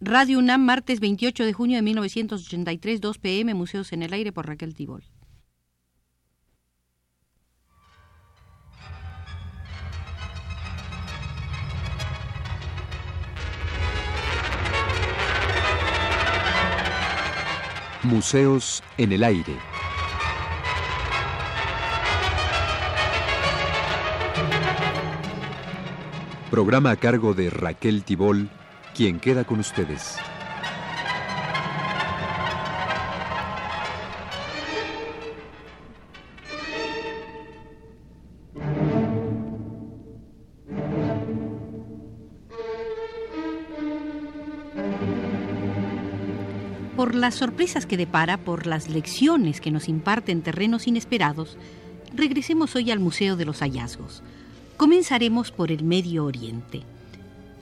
Radio UNAM, martes 28 de junio de 1983, 2 pm, Museos en el Aire por Raquel Tibol. Museos en el Aire. Programa a cargo de Raquel Tibol, quien queda con ustedes. Por las sorpresas que depara, por las lecciones que nos imparten terrenos inesperados, regresemos hoy al Museo de los Hallazgos. Comenzaremos por el Medio Oriente.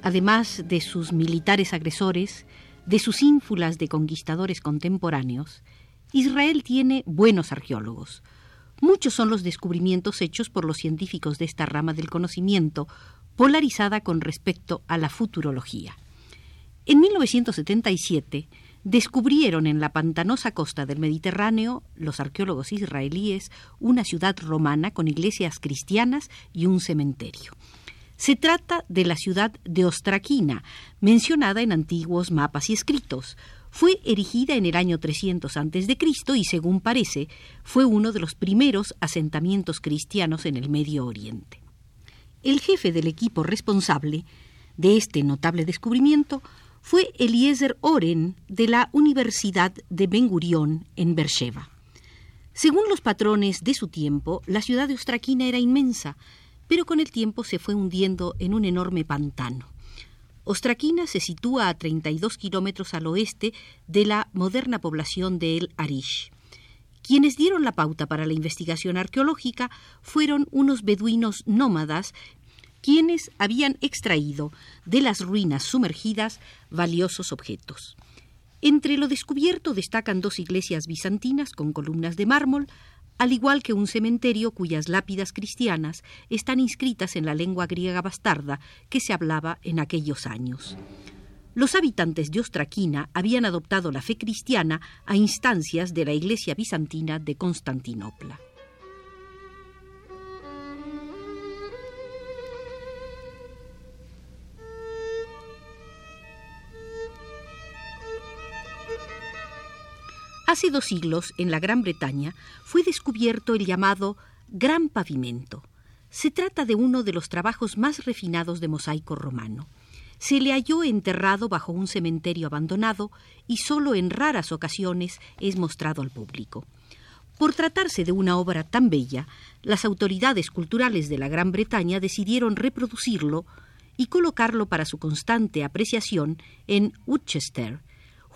Además de sus militares agresores, de sus ínfulas de conquistadores contemporáneos, Israel tiene buenos arqueólogos. Muchos son los descubrimientos hechos por los científicos de esta rama del conocimiento, polarizada con respecto a la futurología. En 1977, descubrieron en la pantanosa costa del Mediterráneo los arqueólogos israelíes una ciudad romana con iglesias cristianas y un cementerio. Se trata de la ciudad de Ostraquina, mencionada en antiguos mapas y escritos. Fue erigida en el año 300 a.C. y, según parece, fue uno de los primeros asentamientos cristianos en el Medio Oriente. El jefe del equipo responsable de este notable descubrimiento fue Eliezer Oren de la Universidad de Ben Gurión en Beersheba. Según los patrones de su tiempo, la ciudad de Ostraquina era inmensa, pero con el tiempo se fue hundiendo en un enorme pantano. Ostraquina se sitúa a 32 kilómetros al oeste de la moderna población de El Arish. Quienes dieron la pauta para la investigación arqueológica fueron unos beduinos nómadas quienes habían extraído de las ruinas sumergidas valiosos objetos. Entre lo descubierto destacan dos iglesias bizantinas con columnas de mármol, al igual que un cementerio cuyas lápidas cristianas están inscritas en la lengua griega bastarda que se hablaba en aquellos años. Los habitantes de Ostraquina habían adoptado la fe cristiana a instancias de la iglesia bizantina de Constantinopla. Hace dos siglos, en la Gran Bretaña, fue descubierto el llamado Gran Pavimento. Se trata de uno de los trabajos más refinados de mosaico romano. Se le halló enterrado bajo un cementerio abandonado y solo en raras ocasiones es mostrado al público. Por tratarse de una obra tan bella, las autoridades culturales de la Gran Bretaña decidieron reproducirlo y colocarlo para su constante apreciación en Woodchester,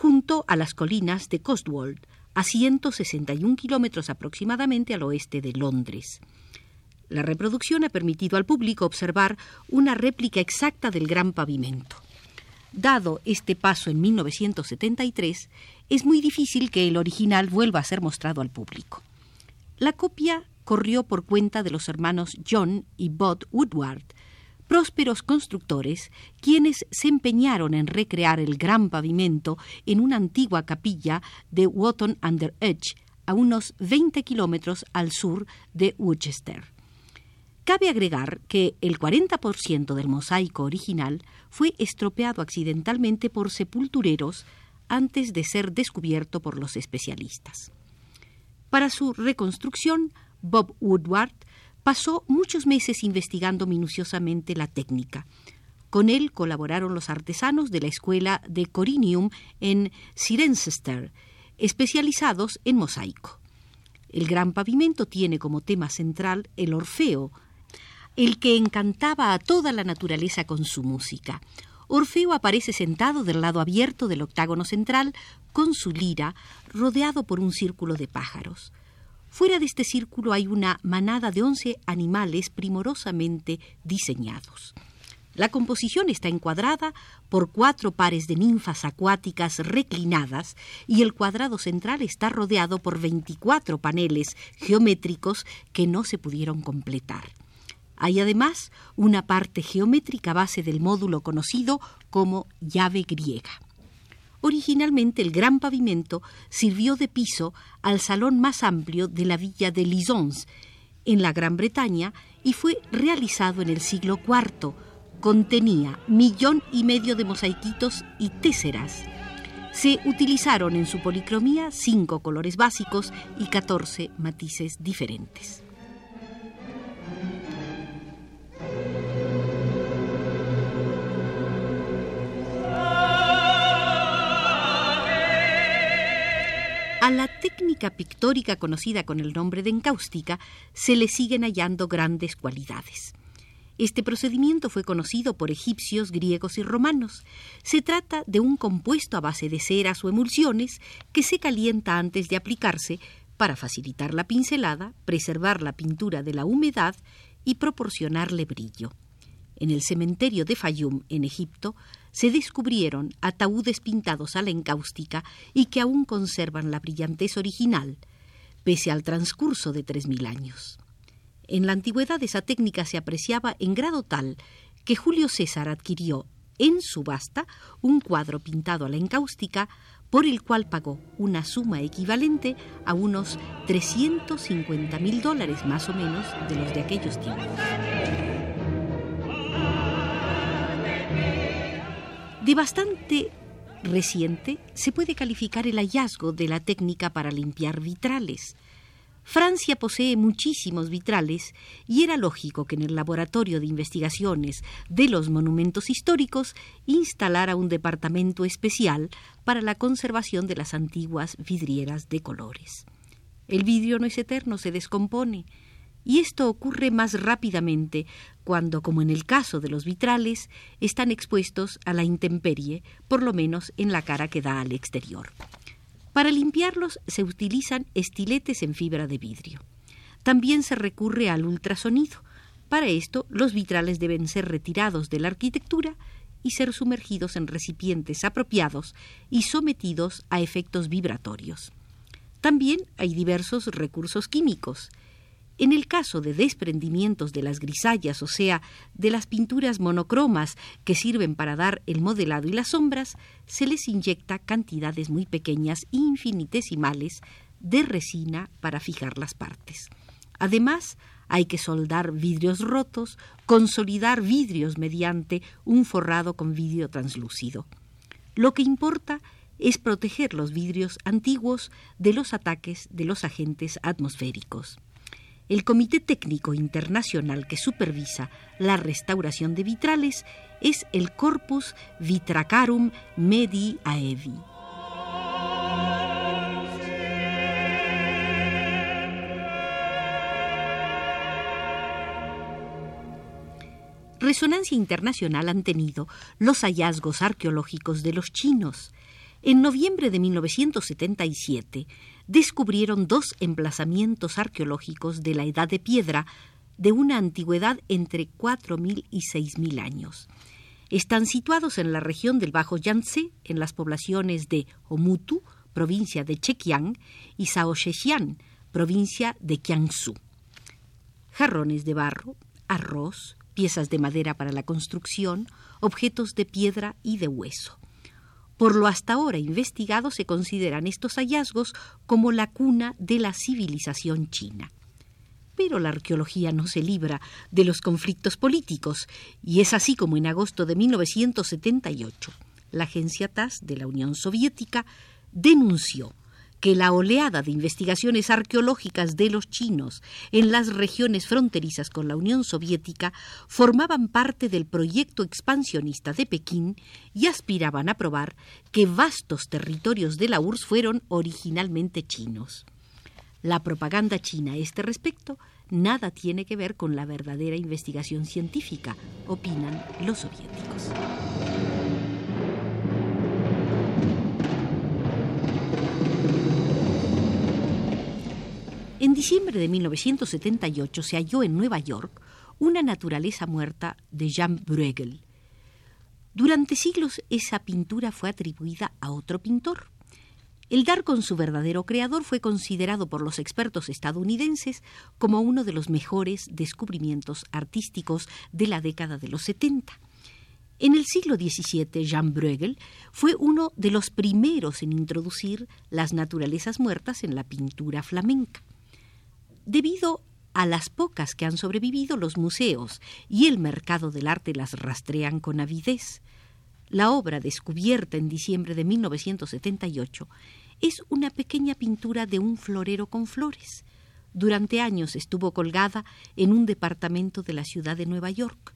junto a las colinas de Cotswold, a 161 kilómetros aproximadamente al oeste de Londres. La reproducción ha permitido al público observar una réplica exacta del gran pavimento. Dado este paso en 1973, es muy difícil que el original vuelva a ser mostrado al público. La copia corrió por cuenta de los hermanos John y Bud Woodward, prósperos constructores, quienes se empeñaron en recrear el gran pavimento en una antigua capilla de Wotton under Edge, a unos 20 kilómetros al sur de Worcester. Cabe agregar que el 40% del mosaico original fue estropeado accidentalmente por sepultureros antes de ser descubierto por los especialistas. Para su reconstrucción, Bob Woodward pasó muchos meses investigando minuciosamente la técnica. Con él colaboraron los artesanos de la escuela de Corinium en Cirencester, especializados en mosaico. El gran pavimento tiene como tema central el Orfeo, el que encantaba a toda la naturaleza con su música. Orfeo aparece sentado del lado abierto del octágono central, con su lira, rodeado por un círculo de pájaros. Fuera de este círculo hay una manada de once animales primorosamente diseñados. La composición está encuadrada por cuatro pares de ninfas acuáticas reclinadas y el cuadrado central está rodeado por 24 paneles geométricos que no se pudieron completar. Hay además una parte geométrica base del módulo conocido como llave griega. Originalmente el gran pavimento sirvió de piso al salón más amplio de la villa de Lisons, en la Gran Bretaña, y fue realizado en el siglo IV. Contenía millón y medio de mosaiquitos y téseras. Se utilizaron en su policromía cinco colores básicos y catorce matices diferentes. A la técnica pictórica conocida con el nombre de encáustica se le siguen hallando grandes cualidades. Este procedimiento fue conocido por egipcios, griegos y romanos. Se trata de un compuesto a base de ceras o emulsiones que se calienta antes de aplicarse para facilitar la pincelada, preservar la pintura de la humedad y proporcionarle brillo. En el cementerio de Fayum, en Egipto, se descubrieron ataúdes pintados a la encáustica y que aún conservan la brillantez original, pese al transcurso de tres mil años. En la antigüedad esa técnica se apreciaba en grado tal que Julio César adquirió en subasta un cuadro pintado a la encáustica por el cual pagó una suma equivalente a unos 350 mil dólares más o menos de los de aquellos tiempos. De bastante reciente se puede calificar el hallazgo de la técnica para limpiar vitrales. Francia posee muchísimos vitrales y era lógico que en el Laboratorio de Investigaciones de los Monumentos Históricos instalara un departamento especial para la conservación de las antiguas vidrieras de colores. El vidrio no es eterno, se descompone, y esto ocurre más rápidamente cuando, como en el caso de los vitrales, están expuestos a la intemperie, por lo menos en la cara que da al exterior. Para limpiarlos se utilizan estiletes en fibra de vidrio. También se recurre al ultrasonido. Para esto, los vitrales deben ser retirados de la arquitectura y ser sumergidos en recipientes apropiados y sometidos a efectos vibratorios. También hay diversos recursos químicos. En el caso de desprendimientos de las grisallas, o sea, de las pinturas monocromas que sirven para dar el modelado y las sombras, se les inyecta cantidades muy pequeñas, infinitesimales, de resina para fijar las partes. Además, hay que soldar vidrios rotos, consolidar vidrios mediante un forrado con vidrio translúcido. Lo que importa es proteger los vidrios antiguos de los ataques de los agentes atmosféricos. El Comité Técnico Internacional que supervisa la restauración de vitrales es el Corpus Vitracarum Medi Aevi. Resonancia internacional han tenido los hallazgos arqueológicos de los chinos. En noviembre de 1977, descubrieron dos emplazamientos arqueológicos de la Edad de Piedra de una antigüedad entre 4.000 y 6.000 años. Están situados en la región del Bajo Yangtze, en las poblaciones de Omutu, provincia de Chekiang, y Shaoxexian, provincia de Jiangsu. Jarrones de barro, arroz, piezas de madera para la construcción, objetos de piedra y de hueso. Por lo hasta ahora investigado se consideran estos hallazgos como la cuna de la civilización china. Pero la arqueología no se libra de los conflictos políticos, y es así como en agosto de 1978 la agencia TAS de la Unión Soviética denunció que la oleada de investigaciones arqueológicas de los chinos en las regiones fronterizas con la Unión Soviética formaban parte del proyecto expansionista de Pekín y aspiraban a probar que vastos territorios de la URSS fueron originalmente chinos. La propaganda china a este respecto nada tiene que ver con la verdadera investigación científica, opinan los soviéticos. En diciembre de 1978 se halló en Nueva York una naturaleza muerta de Jean Bruegel. Durante siglos esa pintura fue atribuida a otro pintor. El dar con su verdadero creador fue considerado por los expertos estadounidenses como uno de los mejores descubrimientos artísticos de la década de los 70. En el siglo XVII, Jean Bruegel fue uno de los primeros en introducir las naturalezas muertas en la pintura flamenca. Debido a las pocas que han sobrevivido, los museos y el mercado del arte las rastrean con avidez. La obra, descubierta en diciembre de 1978, es una pequeña pintura de un florero con flores. Durante años estuvo colgada en un departamento de la ciudad de Nueva York.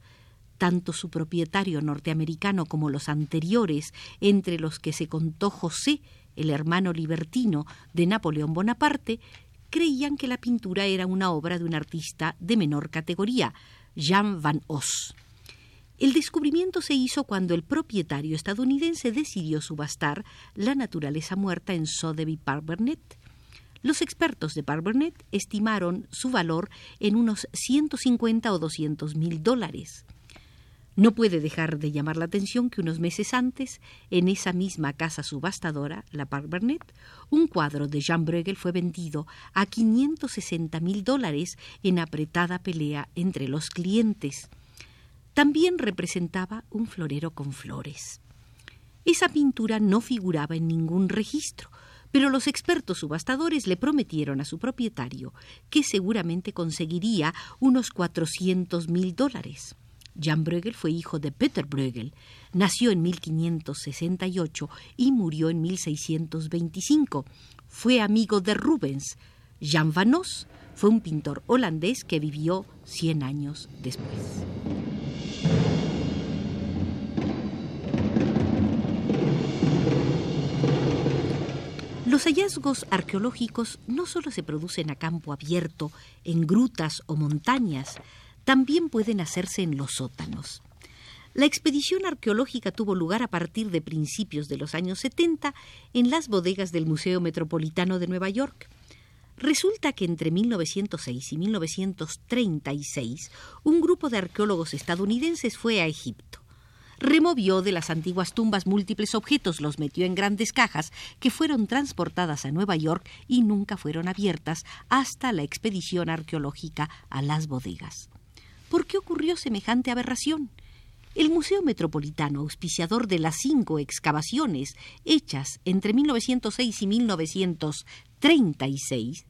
Tanto su propietario norteamericano como los anteriores, entre los que se contó José, el hermano libertino de Napoleón Bonaparte, creían que la pintura era una obra de un artista de menor categoría, Jean Van Os. El descubrimiento se hizo cuando el propietario estadounidense decidió subastar la naturaleza muerta en Sotheby Park Burnett. Los expertos de Park Burnett estimaron su valor en unos 150 o 200 mil dólares. No puede dejar de llamar la atención que unos meses antes, en esa misma casa subastadora, la Park Burnett, un cuadro de Jean Bruegel fue vendido a 560 mil dólares en apretada pelea entre los clientes. También representaba un florero con flores. Esa pintura no figuraba en ningún registro, pero los expertos subastadores le prometieron a su propietario que seguramente conseguiría unos 400 mil dólares. Jan Bruegel fue hijo de Peter Bruegel. Nació en 1568 y murió en 1625. Fue amigo de Rubens. Jan van Os fue un pintor holandés que vivió 100 años después. Los hallazgos arqueológicos no solo se producen a campo abierto, en grutas o montañas, también pueden hacerse en los sótanos. La expedición arqueológica tuvo lugar a partir de principios de los años 70 en las bodegas del Museo Metropolitano de Nueva York. Resulta que entre 1906 y 1936 un grupo de arqueólogos estadounidenses fue a Egipto. Removió de las antiguas tumbas múltiples objetos, los metió en grandes cajas que fueron transportadas a Nueva York y nunca fueron abiertas hasta la expedición arqueológica a las bodegas. ¿Por qué ocurrió semejante aberración? El Museo Metropolitano, auspiciador de las cinco excavaciones hechas entre 1906 y 1936,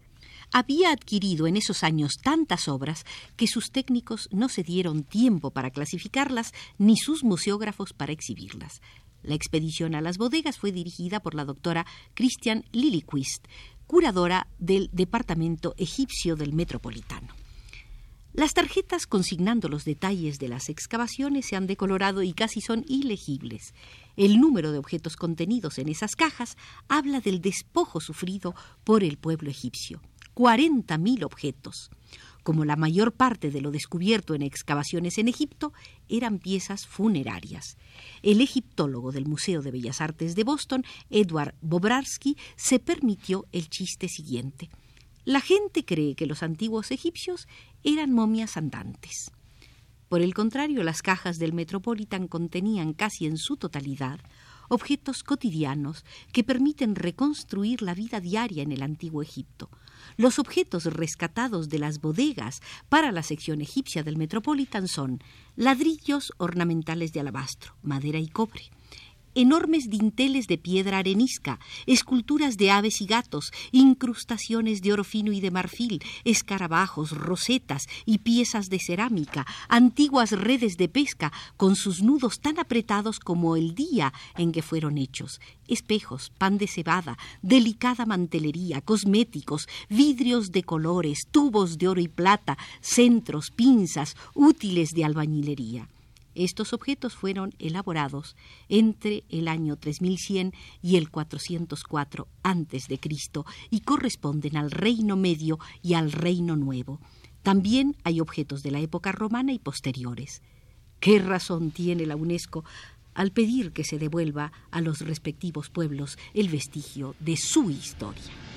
había adquirido en esos años tantas obras que sus técnicos no se dieron tiempo para clasificarlas ni sus museógrafos para exhibirlas. La expedición a las bodegas fue dirigida por la doctora Christian Lilliquist, curadora del Departamento Egipcio del Metropolitano. Las tarjetas consignando los detalles de las excavaciones se han decolorado y casi son ilegibles. El número de objetos contenidos en esas cajas habla del despojo sufrido por el pueblo egipcio. 40.000 objetos. Como la mayor parte de lo descubierto en excavaciones en Egipto, eran piezas funerarias. El egiptólogo del Museo de Bellas Artes de Boston, Edward Bobrarsky, se permitió el chiste siguiente. La gente cree que los antiguos egipcios eran momias andantes. Por el contrario, las cajas del Metropolitan contenían casi en su totalidad objetos cotidianos que permiten reconstruir la vida diaria en el antiguo Egipto. Los objetos rescatados de las bodegas para la sección egipcia del Metropolitan son ladrillos ornamentales de alabastro, madera y cobre, enormes dinteles de piedra arenisca, esculturas de aves y gatos, incrustaciones de oro fino y de marfil, escarabajos, rosetas y piezas de cerámica, antiguas redes de pesca con sus nudos tan apretados como el día en que fueron hechos, espejos, pan de cebada, delicada mantelería, cosméticos, vidrios de colores, tubos de oro y plata, centros, pinzas, útiles de albañilería. Estos objetos fueron elaborados entre el año 3100 y el 404 a.C. y corresponden al Reino Medio y al Reino Nuevo. También hay objetos de la época romana y posteriores. ¿Qué razón tiene la UNESCO al pedir que se devuelva a los respectivos pueblos el vestigio de su historia?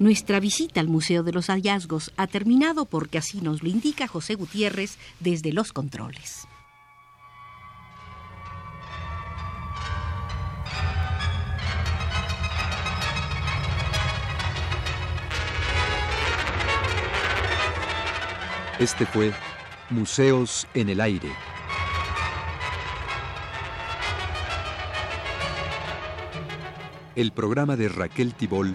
Nuestra visita al Museo de los Hallazgos ha terminado porque así nos lo indica José Gutiérrez desde los controles. Este fue Museos en el Aire. El programa de Raquel Tibol